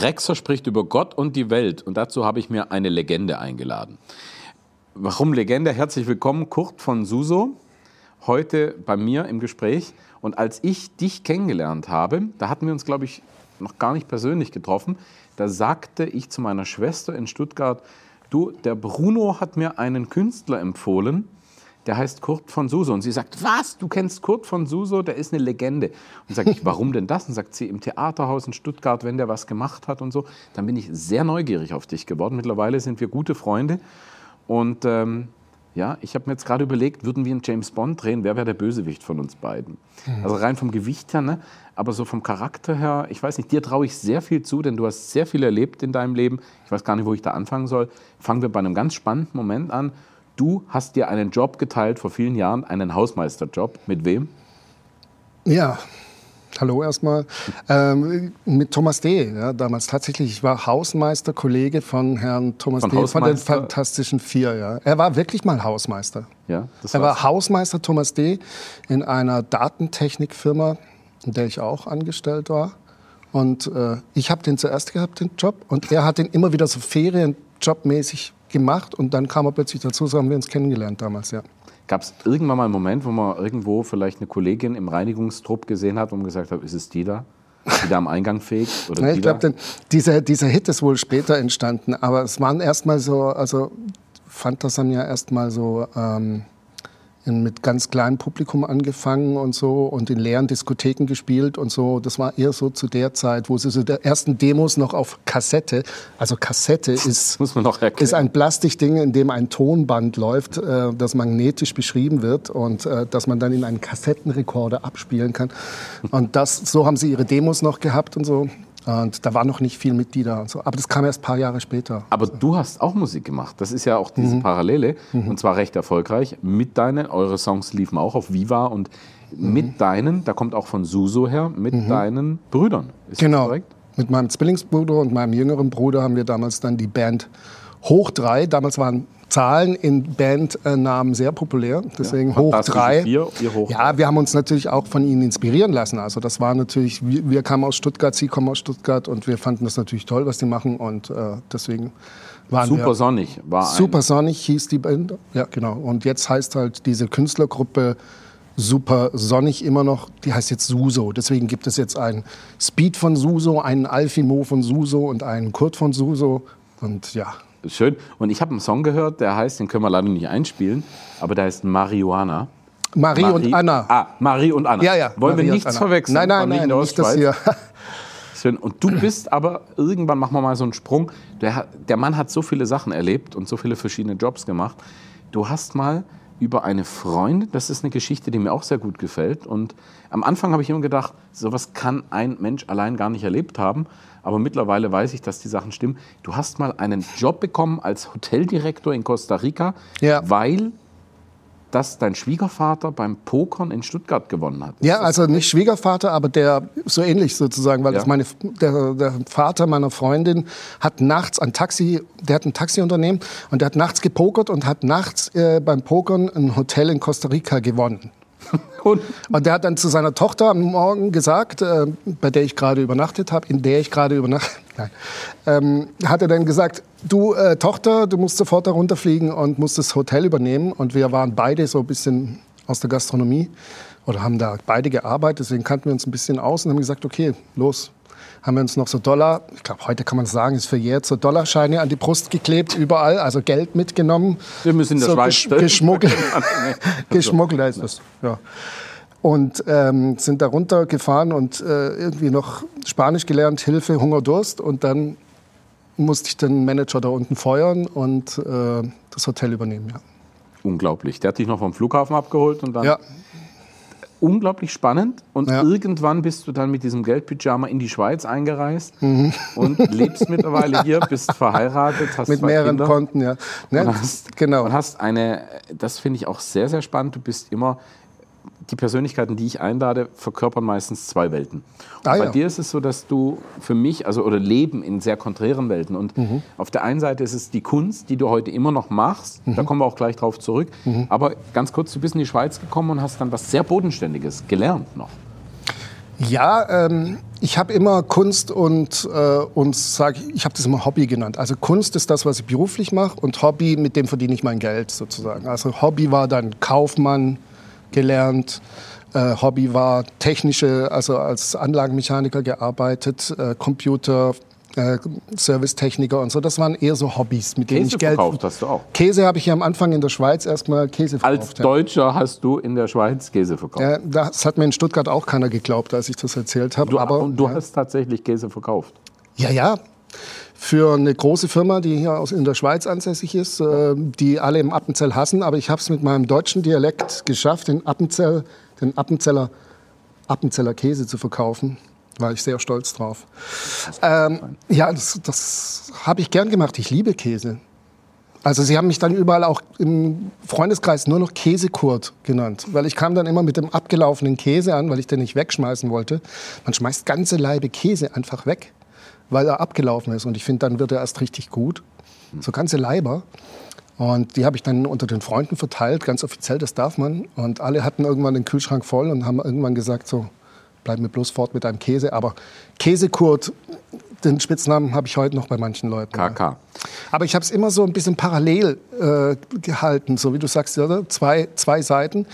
Rexer spricht über Gott und die Welt und dazu habe ich mir eine Legende eingeladen. Warum Legende? Herzlich willkommen, Kurt von Suso, heute bei mir im Gespräch. Und als ich dich kennengelernt habe, da hatten wir uns, glaube ich, noch gar nicht persönlich getroffen, da sagte ich zu meiner Schwester in Stuttgart, du, der Bruno hat mir einen Künstler empfohlen, der heißt Kurt von Suso. Und sie sagt, was, du kennst Kurt von Suso, der ist eine Legende. Und sage ich, warum denn das? Und sagt sie, im Theaterhaus in Stuttgart, wenn der was gemacht hat und so. Dann bin ich sehr neugierig auf dich geworden. Mittlerweile sind wir gute Freunde. Und ähm, ja, ich habe mir jetzt gerade überlegt, würden wir einen James Bond drehen, wer wäre der Bösewicht von uns beiden? Mhm. Also rein vom Gewicht her, ne? aber so vom Charakter her, ich weiß nicht, dir traue ich sehr viel zu, denn du hast sehr viel erlebt in deinem Leben. Ich weiß gar nicht, wo ich da anfangen soll. Fangen wir bei einem ganz spannenden Moment an. Du hast dir einen Job geteilt vor vielen Jahren, einen Hausmeisterjob. Mit wem? Ja, hallo erstmal. Ähm, mit Thomas D. Ja, damals tatsächlich. Ich war Hausmeister, Kollege von Herrn Thomas von D. von den Fantastischen Vier. Ja. Er war wirklich mal Hausmeister. Ja, das er war Hausmeister Thomas D. in einer Datentechnikfirma, in der ich auch angestellt war. Und äh, ich habe den zuerst gehabt, den Job. Und er hat den immer wieder so ferienjobmäßig gemacht und dann kam er plötzlich dazu, so haben wir uns kennengelernt damals, ja. Gab es irgendwann mal einen Moment, wo man irgendwo vielleicht eine Kollegin im Reinigungstrupp gesehen hat und gesagt hat, ist es die da? Die da am Eingang fegt? Oder ja, ich glaube, dieser, dieser Hit ist wohl später entstanden, aber es waren erstmal so, also fand das dann ja erstmal so, ähm, mit ganz kleinem Publikum angefangen und so und in leeren Diskotheken gespielt und so. Das war eher so zu der Zeit, wo sie so der ersten Demos noch auf Kassette, also Kassette ist, ist ein Plastikding, in dem ein Tonband läuft, äh, das magnetisch beschrieben wird und äh, das man dann in einen Kassettenrekorder abspielen kann. Und das, so haben sie ihre Demos noch gehabt und so. Und da war noch nicht viel Mitglieder und so. Aber das kam erst ein paar Jahre später. Aber du hast auch Musik gemacht. Das ist ja auch diese mhm. Parallele. Mhm. Und zwar recht erfolgreich. Mit deinen, eure Songs liefen auch auf Viva und mhm. mit deinen, da kommt auch von Suso her, mit mhm. deinen Brüdern. Ist genau. das korrekt? Mit meinem Zwillingsbruder und meinem jüngeren Bruder haben wir damals dann die Band Hoch 3. Damals waren Zahlen in Bandnamen sehr populär, deswegen ja, hoch drei. Vier, hoch ja, wir haben uns natürlich auch von ihnen inspirieren lassen. Also das war natürlich, wir, wir, kamen aus Stuttgart, sie kommen aus Stuttgart und wir fanden das natürlich toll, was die machen und äh, deswegen waren Super wir, Sonnig war Super Sonnig hieß die Band, ja genau. Und jetzt heißt halt diese Künstlergruppe Super Sonnig immer noch, die heißt jetzt Suso. Deswegen gibt es jetzt einen Speed von Suso, einen Alfimo von Suso und einen Kurt von Suso und ja, schön. Und ich habe einen Song gehört, der heißt, den können wir leider nicht einspielen, aber der heißt Marihuana. Marie, Marie und Anna. Ah, Marie und Anna. Ja, ja. Wollen Marie wir nichts verwechseln? Nein, nein, nein, nicht das hier. Schön. Und du bist aber, irgendwann machen wir mal so einen Sprung, der, der Mann hat so viele Sachen erlebt und so viele verschiedene Jobs gemacht. Du hast mal über eine Freundin, das ist eine Geschichte, die mir auch sehr gut gefällt. Und am Anfang habe ich immer gedacht, sowas kann ein Mensch allein gar nicht erlebt haben aber mittlerweile weiß ich, dass die Sachen stimmen. Du hast mal einen Job bekommen als Hoteldirektor in Costa Rica, ja. weil dass dein Schwiegervater beim Pokern in Stuttgart gewonnen hat. Ist ja, also nicht Schwiegervater, aber der so ähnlich sozusagen, weil ja. das meine, der, der, Vater meiner Freundin hat nachts ein Taxi, der hat ein Taxiunternehmen und der hat nachts gepokert und hat nachts äh, beim Pokern ein Hotel in Costa Rica gewonnen. Und, und der hat dann zu seiner Tochter am Morgen gesagt, äh, bei der ich gerade übernachtet habe, in der ich gerade übernachtet habe, ähm, hat er dann gesagt, du äh, Tochter, du musst sofort da runterfliegen und musst das Hotel übernehmen. Und wir waren beide so ein bisschen aus der Gastronomie oder haben da beide gearbeitet, deswegen kannten wir uns ein bisschen aus und haben gesagt, okay, los, haben wir uns noch so Dollar, ich glaube, heute kann man sagen, ist verjährt, so Dollarscheine an die Brust geklebt, überall, also Geld mitgenommen. Wir müssen in der so Schweiz gesch geschmuggelt. geschmuggelt heißt das, ja. Und ähm, sind da runtergefahren und äh, irgendwie noch Spanisch gelernt, Hilfe, Hunger, Durst. Und dann musste ich den Manager da unten feuern und äh, das Hotel übernehmen, ja. Unglaublich. Der hat dich noch vom Flughafen abgeholt und dann. Ja, unglaublich spannend. Und ja. irgendwann bist du dann mit diesem Geldpyjama in die Schweiz eingereist mhm. und lebst mittlerweile hier, bist verheiratet, hast mit mehreren Kinder Konten, ja. Ne? Und hast, genau. Und hast eine, das finde ich auch sehr, sehr spannend. Du bist immer die Persönlichkeiten, die ich einlade, verkörpern meistens zwei Welten. Ah, bei ja. dir ist es so, dass du für mich, also oder leben in sehr konträren Welten. Und mhm. auf der einen Seite ist es die Kunst, die du heute immer noch machst. Mhm. Da kommen wir auch gleich drauf zurück. Mhm. Aber ganz kurz, du bist in die Schweiz gekommen und hast dann was sehr Bodenständiges gelernt noch. Ja, ähm, ich habe immer Kunst und, äh, und sag, ich habe das immer Hobby genannt. Also Kunst ist das, was ich beruflich mache und Hobby, mit dem verdiene ich mein Geld sozusagen. Also Hobby war dann Kaufmann gelernt, äh, Hobby war technische, also als Anlagenmechaniker gearbeitet, äh, Computer, äh, Servicetechniker und so. Das waren eher so Hobbys, mit denen Käse ich Geld. verkauft hast du auch. Käse habe ich ja am Anfang in der Schweiz erstmal Käse verkauft. Als ja. Deutscher hast du in der Schweiz Käse verkauft. Ja, das hat mir in Stuttgart auch keiner geglaubt, als ich das erzählt habe. Du, aber und du ja. hast tatsächlich Käse verkauft. Ja, ja. Für eine große Firma, die hier in der Schweiz ansässig ist, äh, die alle im Appenzell hassen. Aber ich habe es mit meinem deutschen Dialekt geschafft, den Appenzell, den Appenzeller, Appenzeller Käse zu verkaufen. War ich sehr stolz drauf. Ähm, ja, das, das habe ich gern gemacht. Ich liebe Käse. Also sie haben mich dann überall auch im Freundeskreis nur noch Käsekurt genannt, weil ich kam dann immer mit dem abgelaufenen Käse an, weil ich den nicht wegschmeißen wollte. Man schmeißt ganze Laibe Käse einfach weg, weil er abgelaufen ist und ich finde, dann wird er erst richtig gut. So ganze Leiber. Und die habe ich dann unter den Freunden verteilt, ganz offiziell, das darf man. Und alle hatten irgendwann den Kühlschrank voll und haben irgendwann gesagt, so, bleib mir bloß fort mit deinem Käse. Aber Käsekurt, den Spitznamen habe ich heute noch bei manchen Leuten. ja. KK. Aber ich habe es immer so ein bisschen parallel äh, gehalten, so wie du sagst, oder? Zwei, zwei Seiten.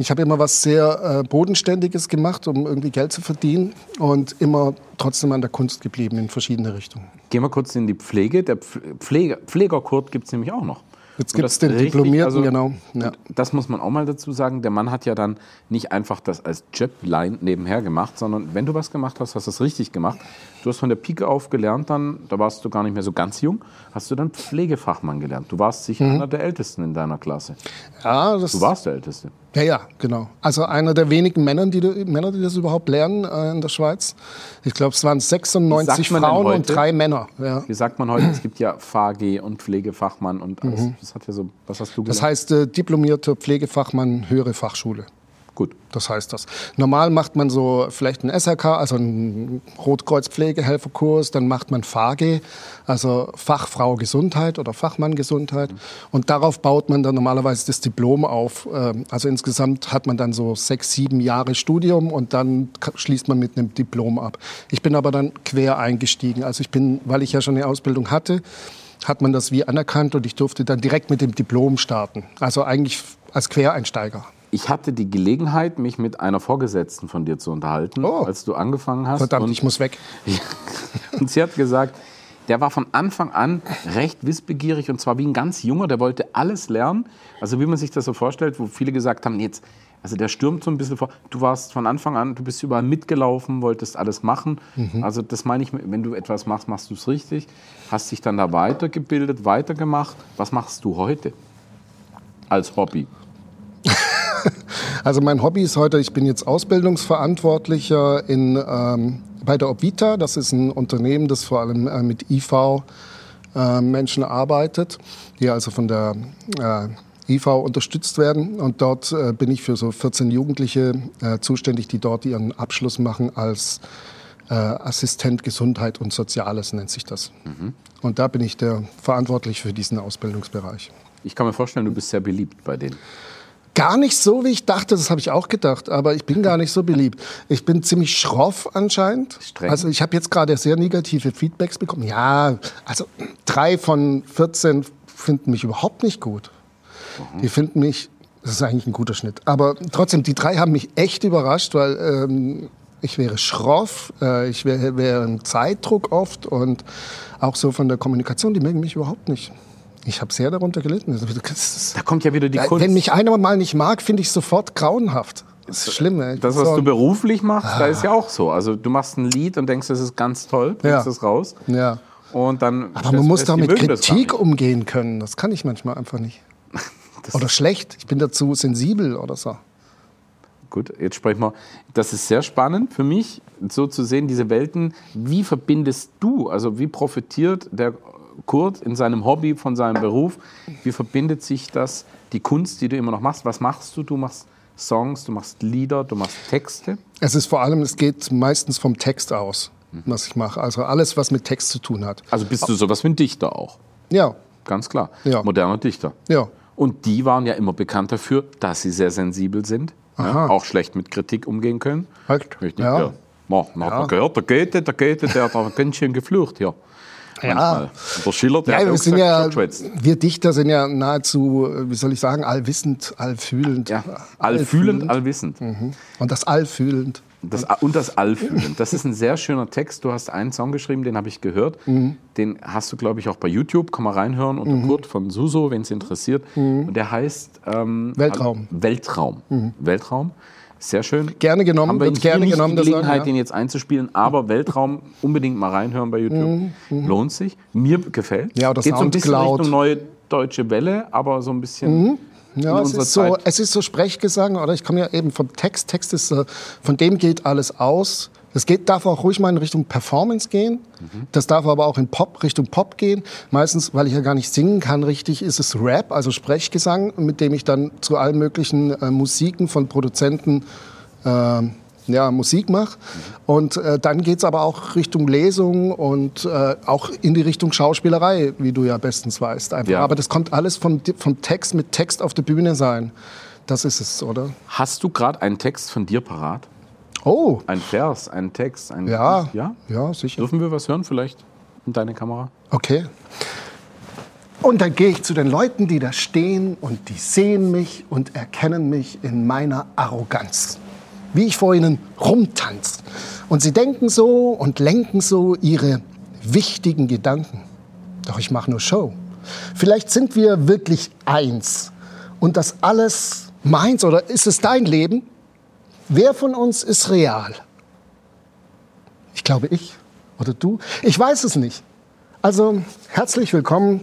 Ich habe immer was sehr äh, Bodenständiges gemacht, um irgendwie Geld zu verdienen und immer trotzdem an der Kunst geblieben in verschiedene Richtungen. Gehen wir kurz in die Pflege. Der Pf- Pfleger, Pflegerkurt gibt es nämlich auch noch. Jetzt gibt es den richtig, Diplomierten, also, genau. Ja. Das muss man auch mal dazu sagen. Der Mann hat ja dann nicht einfach das als Jobline nebenher gemacht, sondern wenn du was gemacht hast, hast du es richtig gemacht. Du hast von der Pike auf gelernt, dann, da warst du gar nicht mehr so ganz jung, hast du dann Pflegefachmann gelernt. Du warst sicher Mhm. einer der Ältesten in deiner Klasse. Ja, das, Du warst der Älteste. Ja, ja, genau. Also einer der wenigen Männer, die, Männer, die das überhaupt lernen äh, in der Schweiz. Ich glaube, es waren 96 Wie sagt man denn Frauen und drei Männer. Ja. Wie sagt man heute? Es gibt ja FAG und Pflegefachmann und alles. Das hat ja so, was hast du Mhm. Das heißt, äh, diplomierter Pflegefachmann, höhere Fachschule. Gut. Das heißt das. Normal macht man so vielleicht einen SRK, also einen Rotkreuz-Pflegehelferkurs, dann macht man FAGE, also Fachfrau Gesundheit oder Fachmann Gesundheit. Und darauf baut man dann normalerweise das Diplom auf. Ähm, Also insgesamt hat man dann so sechs, sieben Jahre Studium und dann schließt man mit einem Diplom ab. Ich bin aber dann quer eingestiegen. Also ich bin, weil ich ja schon eine Ausbildung hatte, hat man das wie anerkannt und ich durfte dann direkt mit dem Diplom starten. Also eigentlich als Quereinsteiger. Ich hatte die Gelegenheit, mich mit einer Vorgesetzten von dir zu unterhalten, Oh. als du angefangen hast. Verdammt, und, ich muss weg. und sie hat gesagt, der war von Anfang an recht wissbegierig und zwar wie ein ganz junger, der wollte alles lernen. Also wie man sich das so vorstellt, wo viele gesagt haben, jetzt, also der stürmt so ein bisschen vor. Du warst von Anfang an, du bist überall mitgelaufen, wolltest alles machen. Also das meine ich, wenn du etwas machst, machst du es richtig. Hast dich dann da weitergebildet, weitergemacht. Was machst du heute als Hobby? Also mein Hobby ist heute, ich bin jetzt Ausbildungsverantwortlicher in, ähm, bei der Obvita. Das ist ein Unternehmen, das vor allem äh, mit IV äh, Menschen arbeitet, die also von der äh, IV unterstützt werden. Und dort äh, bin ich für so 14 Jugendliche äh, zuständig, die dort ihren Abschluss machen als äh, Assistent Gesundheit und Soziales nennt sich das. Und da bin ich der verantwortlich für diesen Ausbildungsbereich. Ich kann mir vorstellen, du bist sehr beliebt bei denen. Gar nicht so, wie ich dachte, das habe ich auch gedacht, aber ich bin gar nicht so beliebt. Ich bin ziemlich schroff anscheinend. Streng. Also ich habe jetzt gerade sehr negative Feedbacks bekommen. Ja, also drei von 14 finden mich überhaupt nicht gut. Die finden mich, das ist eigentlich ein guter Schnitt, aber trotzdem, die drei haben mich echt überrascht, weil ähm, ich wäre schroff, äh, ich wäre, wäre im Zeitdruck oft und auch so von der Kommunikation, die mögen mich überhaupt nicht. Ich habe sehr darunter gelitten. Da kommt ja wieder die ja, Kunst. Wenn mich einer mal nicht mag, finde ich sofort grauenhaft. Das ist schlimm. Ey. Das, was du beruflich machst, da ist ja auch so. Also du machst ein Lied und denkst, das ist ganz toll, bringst Ja. es raus. ja. Und dann Aber man muss die mit Kritik umgehen können. Das kann ich manchmal einfach nicht. Oder schlecht. Ich bin dazu sensibel oder so. Gut, jetzt sprechen wir. Das ist sehr spannend für mich, so zu sehen, diese Welten. Wie verbindest du, also wie profitiert der Kurt in seinem Hobby von seinem Beruf? Wie verbindet sich das, die Kunst, die du immer noch machst? Was machst du? Du machst Songs, du machst Lieder, du machst Texte. Es ist vor allem, es geht meistens vom Text aus, was ich mache. Also alles, was mit Text zu tun hat. Also bist du sowas wie ein Dichter auch, Ja, ganz klar. Ja. Moderner Dichter. ja. Und die waren ja immer bekannt dafür, dass sie sehr sensibel sind. Ja, auch schlecht mit Kritik umgehen können. Echt? Richtig, Ja. ja. Na, na, Ja. da gehört der Goethe, der Goethe, der hat auch ganz schön geflucht hier. Und der Schiller, der Ja, wir sind gesagt, ja, wir Dichter sind ja nahezu, wie soll ich sagen, allwissend, allfühlend. Ja, allfühlend, allwissend. Und das allfühlend. Das, und das Allfühlen. Das ist ein sehr schöner Text. Du hast einen Song geschrieben, den habe ich gehört. Mhm. Den hast du, glaube ich, auch bei YouTube. Kann man reinhören unter Kurt von Suso, wenn es interessiert. Und der heißt ähm, Mhm. Weltraum. Mhm. Weltraum. Weltraum. Sehr schön. Gerne genommen, Haben wir hier gerne nicht genommen, die Gelegenheit, ja. den jetzt einzuspielen, aber Weltraum unbedingt mal reinhören bei YouTube. Lohnt sich. Mir gefällt. Mhm. Ja, oder Geht so ein bisschen Soundcloud. Richtung neue deutsche Welle, aber so ein bisschen Ja, in es unserer ist, so, Zeit. es ist so Sprechgesang, oder ich komme ja eben vom Text. Text ist, von dem geht alles aus. Das geht, darf auch ruhig mal in Richtung Performance gehen. Das darf aber auch in Pop, Richtung Pop gehen. Meistens, weil ich ja gar nicht singen kann richtig, ist es Rap, also Sprechgesang, mit dem ich dann zu allen möglichen äh, Musiken von Produzenten äh, ja, Musik mache. Und äh, dann geht's aber auch Richtung Lesung und äh, auch in die Richtung Schauspielerei, wie du ja bestens weißt. Ja. Aber das kommt alles vom, vom Text, mit Text auf der Bühne sein. Das ist es, oder? Hast du gerade einen Text von dir parat? Oh, Ein Vers, ein Text, ein ja. ja? Ja, sicher. Dürfen wir was hören vielleicht in deine Kamera? Okay. Und dann gehe ich zu den Leuten, die da stehen und die sehen mich und erkennen mich in meiner Arroganz. Wie ich vor ihnen rumtanz. Und sie denken so und lenken so ihre wichtigen Gedanken. Doch ich mache nur Show. Vielleicht sind wir wirklich eins. Und das alles meins oder ist es dein Leben? Wer von uns ist real? Ich glaube ich oder du. Ich weiß es nicht. Also herzlich willkommen.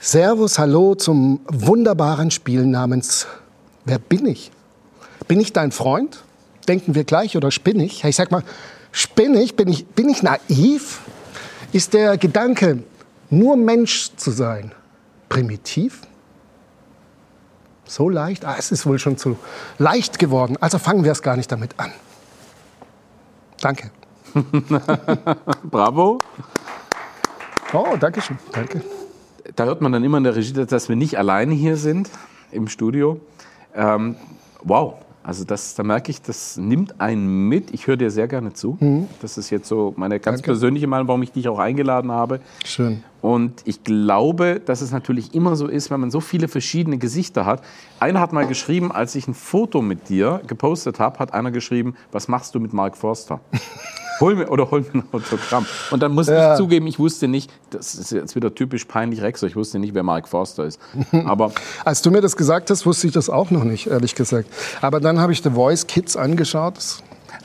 Servus, hallo zum wunderbaren Spiel namens Wer bin ich? Bin ich dein Freund? Denken wir gleich oder spinne ich? Ich sag mal, spinne ich? Bin ich, bin ich naiv? Ist der Gedanke, nur Mensch zu sein, primitiv? So leicht? Ah, es ist wohl schon zu leicht geworden. Also fangen wir es gar nicht damit an. Danke. Bravo. Oh, danke schön. Danke. Da hört man dann immer in der Regie, dass wir nicht alleine hier sind im Studio. Ähm, wow. Also das, da merke ich, das nimmt einen mit. Ich höre dir sehr gerne zu. Das ist jetzt so meine ganz Mhm. Danke. persönliche Meinung, warum ich dich auch eingeladen habe. Schön. Und ich glaube, dass es natürlich immer so ist, wenn man so viele verschiedene Gesichter hat. Einer hat mal geschrieben, als ich ein Foto mit dir gepostet habe, hat einer geschrieben, was machst du mit Mark Forster? hol mir oder hol mir ein Autogramm. Und dann muss Ja. ich zugeben, ich wusste nicht, das ist jetzt wieder typisch peinlich Rexer, ich wusste nicht, wer Mark Forster ist. Aber Als du mir das gesagt hast, wusste ich das auch noch nicht, ehrlich gesagt. Aber dann habe ich The Voice Kids angeschaut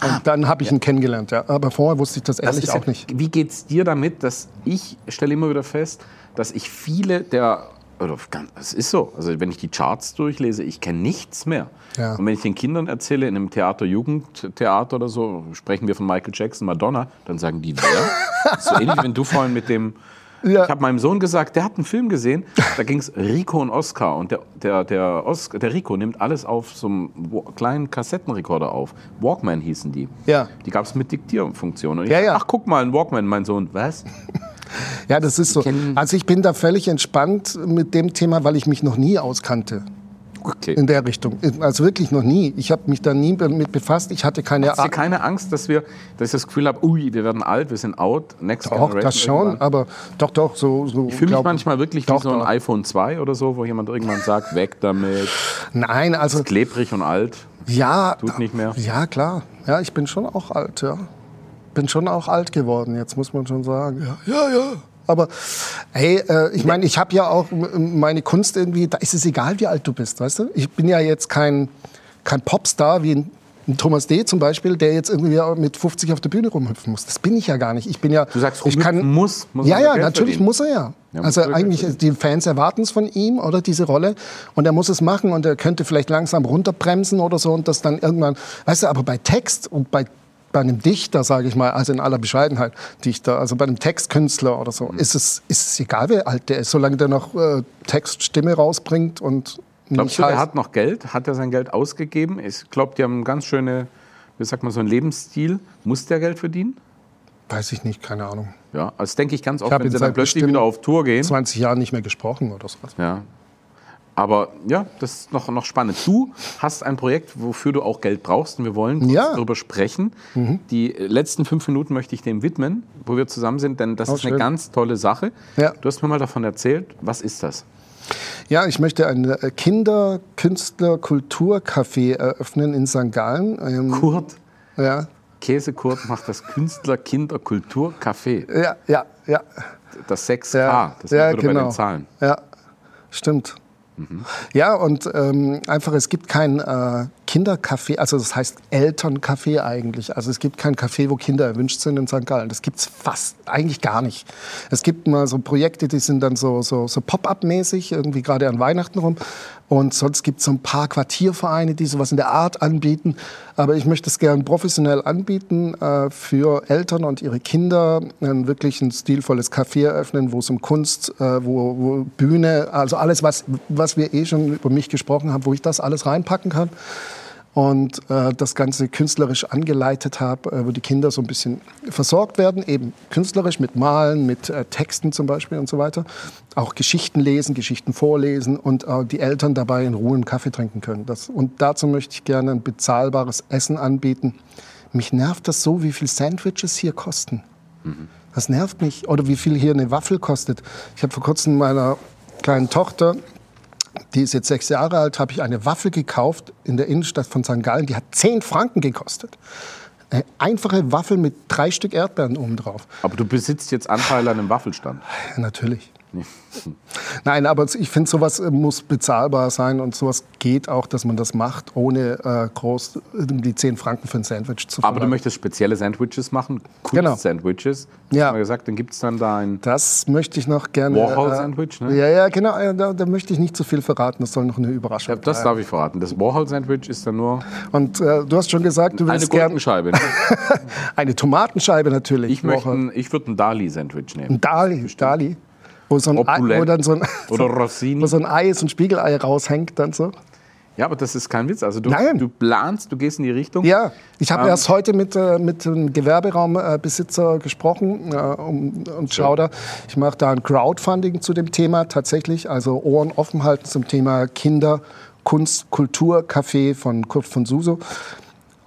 und dann habe ich ihn kennengelernt. Ja. Aber vorher wusste ich das das ehrlich ja, auch nicht. Wie geht es dir damit, dass ich stelle immer wieder fest, dass ich viele der oder ganz- es ist so, also wenn ich die Charts durchlese, ich kenne nichts mehr. Ja. Und wenn ich den Kindern erzähle, in einem Theater, Jugendtheater oder so, sprechen wir von Michael Jackson, Madonna, dann sagen die, wer? So ähnlich, wenn du vorhin mit dem Ja. Ich habe meinem Sohn gesagt, der hat einen Film gesehen, da ging es Rico und Oscar. Und der, der, der, Oscar, der Rico nimmt alles auf so einem kleinen Kassettenrekorder auf. Walkman hießen die. Ja. Die gab es mit Diktierfunktion. Und ich Ja, ja. Ach, guck mal, ein Walkman, mein Sohn. Was? Ja, das ist so. Also ich bin da völlig entspannt mit dem Thema, weil ich mich noch nie auskannte Okay. in der Richtung. Also wirklich noch nie. Ich habe mich da nie mit befasst. Ich hatte keine Hast du Ahnung. keine Angst, dass wir, dass ich das Gefühl habe, ui, wir werden alt, wir sind out, next Doch, generation das schon, irgendwann? aber doch, doch, so. so Ich fühle mich manchmal wirklich wie Doch, so ein doch. iPhone 2 oder so, wo jemand irgendwann sagt, weg damit, Nein, also klebrig und alt. ja. Tut nicht mehr. Ja, klar. Ja, ich bin schon auch alt, ja. Bin schon auch alt geworden, jetzt muss man schon sagen. Ja, ja. ja. Aber hey, äh, ich meine, ich habe ja auch meine Kunst irgendwie, da ist es egal, wie alt du bist, weißt du? Ich bin ja jetzt kein, kein Popstar wie ein, ein Thomas D. zum Beispiel, der jetzt irgendwie mit 50 auf der Bühne rumhüpfen muss. Das bin ich ja gar nicht. Ich bin ja. Du sagst, ich rumhüpfen muss, muss ja, ja, Geld natürlich verdienen. muss er ja. Ja, also muss eigentlich, die Fans erwarten es von ihm oder diese Rolle und er muss es machen und er könnte vielleicht langsam runterbremsen oder so und das dann irgendwann, weißt du, aber bei Text und bei bei einem Dichter, sage ich mal, also in aller Bescheidenheit, Dichter, also bei einem Textkünstler oder so, Mhm. ist, es, ist es egal, wie alt der ist, solange der noch äh, Textstimme rausbringt und Glaubst du, der heißt- hat noch Geld? Hat er sein Geld ausgegeben? Ich glaube, die haben einen ganz schöne, wie sagt man, so einen Lebensstil. Muss der Geld verdienen? Weiß ich nicht, keine Ahnung. Ja, also das denke ich ganz oft, hab wenn sie dann plötzlich wieder auf Tour gehen. 20 Jahren nicht mehr gesprochen oder sowas. Ja. Aber ja, das ist noch, noch spannend. Du hast ein Projekt, wofür du auch Geld brauchst und wir wollen Ja. darüber sprechen. Die letzten fünf Minuten möchte ich dem widmen, wo wir zusammen sind, denn das Oh, ist eine schön. ganz tolle Sache. Ja. Du hast mir mal davon erzählt. Was ist das? Ja, ich möchte ein äh, Kinder-Künstler-Kulturcafé eröffnen in St. Gallen. Ähm, Kurt, ja, Käsekurt macht das Künstler-Kinder-Kultur-Café. ja, ja, ja. Das 6K, Ja, das ja, wir bei genau. den Zahlen. Ja, stimmt. Ja, und ähm, einfach, es gibt kein äh, Kindercafé, also das heißt Elterncafé eigentlich. Also es gibt kein Café, wo Kinder erwünscht sind in St. Gallen. Das gibt's fast eigentlich gar nicht. Es gibt mal so Projekte, die sind dann so, so, so Pop-up-mäßig, irgendwie gerade an Weihnachten rum. Und sonst gibt es so ein paar Quartiervereine, die sowas in der Art anbieten. Aber ich möchte es gern professionell anbieten äh, für Eltern und ihre Kinder. Ein wirklich ein stilvolles Café eröffnen, wo es um Kunst, äh, wo, wo Bühne, also alles, was, was wir eh schon über mich gesprochen haben, wo ich das alles reinpacken kann. Und äh, das Ganze künstlerisch angeleitet habe, äh, wo die Kinder so ein bisschen versorgt werden, eben künstlerisch mit Malen, mit äh, Texten zum Beispiel und so weiter. Auch Geschichten lesen, Geschichten vorlesen und die Eltern dabei in Ruhe einen Kaffee trinken können. Das, und dazu möchte ich gerne ein bezahlbares Essen anbieten. Mich nervt das so, wie viel Sandwiches hier kosten. Das nervt mich. Oder wie viel hier eine Waffel kostet. Ich habe vor kurzem meiner kleinen Tochter die ist jetzt sechs Jahre alt, habe ich eine Waffel gekauft in der Innenstadt von St. Gallen. Die hat 10 Franken gekostet. Eine einfache Waffel mit drei Stück Erdbeeren oben drauf. Aber du besitzt jetzt Anteil an einem Waffelstand. Ja, natürlich. Nein, aber ich finde, sowas äh, muss bezahlbar sein und sowas geht auch, dass man das macht, ohne äh, groß die 10 Franken für ein Sandwich zu Aber du verlangen. möchtest spezielle Sandwiches machen, Genau. Kunst-Sandwiches. Ja. Hast du mal gesagt, dann gibt es dann da ein Das möchte ich noch gerne. Warhol-Sandwich, ne? Ja, ja, genau. äh, Da, da möchte ich nicht zu viel verraten. Das soll noch eine Überraschung Ja, das darf ich verraten. Das Warhol-Sandwich ist dann nur Und äh, du hast schon gesagt, du eine willst gerne Gurkenscheibe. ne? eine Tomatenscheibe natürlich. Ich, möchte, ein- ich würde ein Dali-Sandwich nehmen. Ein Dali, Dali. Wo, so ein Ei, Opulent. wo dann so ein, Oder wo so ein Ei, so ein Spiegelei raushängt dann so. Ja, aber das ist kein Witz. Also du, Nein. du planst, du gehst in die Richtung. Ja, ich habe Ähm. erst heute mit, äh, mit einem Gewerberaumbesitzer gesprochen äh, um, und schau da. Ich mache da ein Crowdfunding zu dem Thema tatsächlich, also Ohren offen halten zum Thema Kinder, Kunst, Kultur, Café von Kurt von Suso.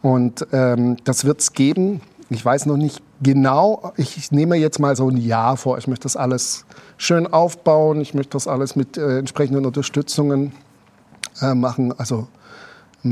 Und ähm, das wird es geben. Ich weiß noch nicht genau. Ich, nehme jetzt mal so ein Jahr vor. Ich möchte das alles schön aufbauen. Ich möchte das alles mit äh, entsprechenden Unterstützungen äh, machen. Also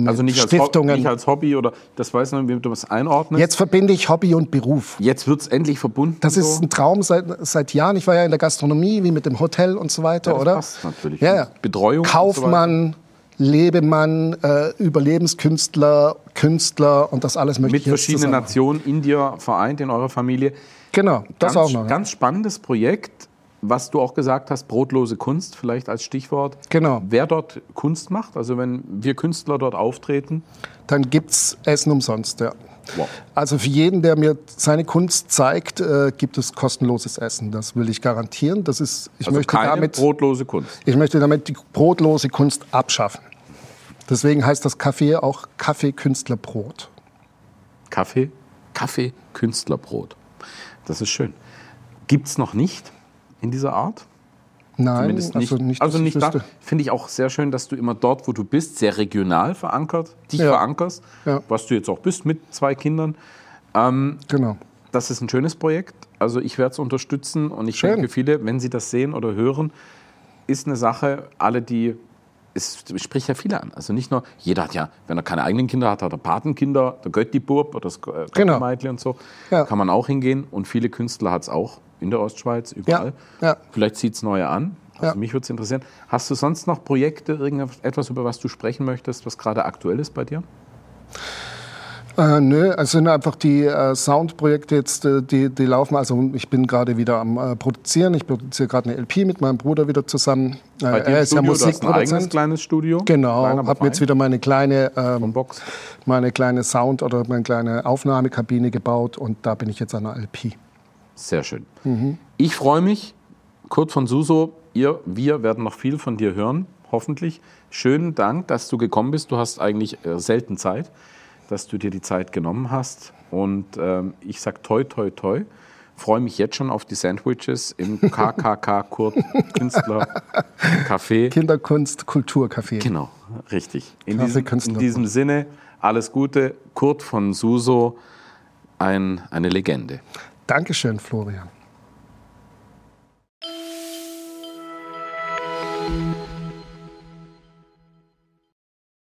Also nicht als, Hobby, Stiftungen. nicht als Hobby oder das weiß noch, wie du das einordnest. Jetzt verbinde ich Hobby und Beruf. Jetzt wird es endlich verbunden. Das ist so. ein Traum seit, seit Jahren. Ich war ja in der Gastronomie, wie mit dem Hotel und so weiter, Ja, das oder? passt natürlich. Ja, ja. Betreuung und so Kaufmann, Lebemann, äh, Überlebenskünstler, Künstler und das alles möchte mit ich jetzt verschiedenen. Nationen in dir vereint, in eurer Familie. Genau, das ganz, auch noch. ja. Ganz spannendes Projekt, was du auch gesagt hast, brotlose Kunst vielleicht als Stichwort. Genau. Wer dort Kunst macht, also wenn wir Künstler dort auftreten, Dann gibt's Essen umsonst, ja. wow. Also für jeden, der mir seine Kunst zeigt, äh, gibt es kostenloses Essen. Das will ich garantieren. Das ist, ich also möchte keine damit brotlose Kunst. Ich möchte damit die brotlose Kunst abschaffen. Deswegen heißt das Kaffee auch Kaffee-Künstlerbrot. Kaffee, Kaffee, Künstlerbrot. Das ist schön. Gibt es noch nicht in dieser Art? Nein, Zumindest nicht. also nicht, also nicht ich da. Finde ich auch sehr schön, dass du immer dort, wo du bist, sehr regional verankert, dich Ja. verankerst, Ja. was du jetzt auch bist mit zwei Kindern. Genau. Das ist ein schönes Projekt. Also ich werde es unterstützen und ich Schön. denke, viele, wenn sie das sehen oder hören, ist eine Sache, alle, die es spricht ja viele an. Also nicht nur, jeder hat ja, wenn er keine eigenen Kinder hat, hat er Patenkinder, der Götti-Bub oder das äh, Genau. Götti-Meitli und so. Ja. Kann man auch hingehen. Und viele Künstler hat es auch in der Ostschweiz, überall. ja. Vielleicht zieht es neue an. Also Ja. mich würde es interessieren. Hast du sonst noch Projekte, irgendetwas, über was du sprechen möchtest, was gerade aktuell ist bei dir? Äh, nö, es sind einfach die äh, Soundprojekte jetzt, äh, die, die laufen. Also ich bin gerade wieder am äh, Produzieren. Ich produziere gerade eine LP mit meinem Bruder wieder zusammen. Äh, Bei dir er ist ja Studio, du hast ein eigenes Musikproduzent. kleines Studio. Genau, habe jetzt wieder meine kleine, ähm, Box. meine kleine Sound- oder meine kleine Aufnahmekabine gebaut und da bin ich jetzt an der LP. Sehr schön. Mhm. Ich freue mich. Kurt von Suso, ihr, wir werden noch viel von dir hören, hoffentlich. Schönen Dank, dass du gekommen bist. Du hast eigentlich äh, selten Zeit, dass du dir die Zeit genommen hast. Und ähm, ich sage toi, toi, toi freue mich jetzt schon auf die Sandwiches im KKK Kurt Künstler Café. Kinderkunst Kulturcafé. Genau, richtig. In diesem, in diesem Sinne, alles Gute. Kurt von Suso, ein, eine Legende. Dankeschön, Florian.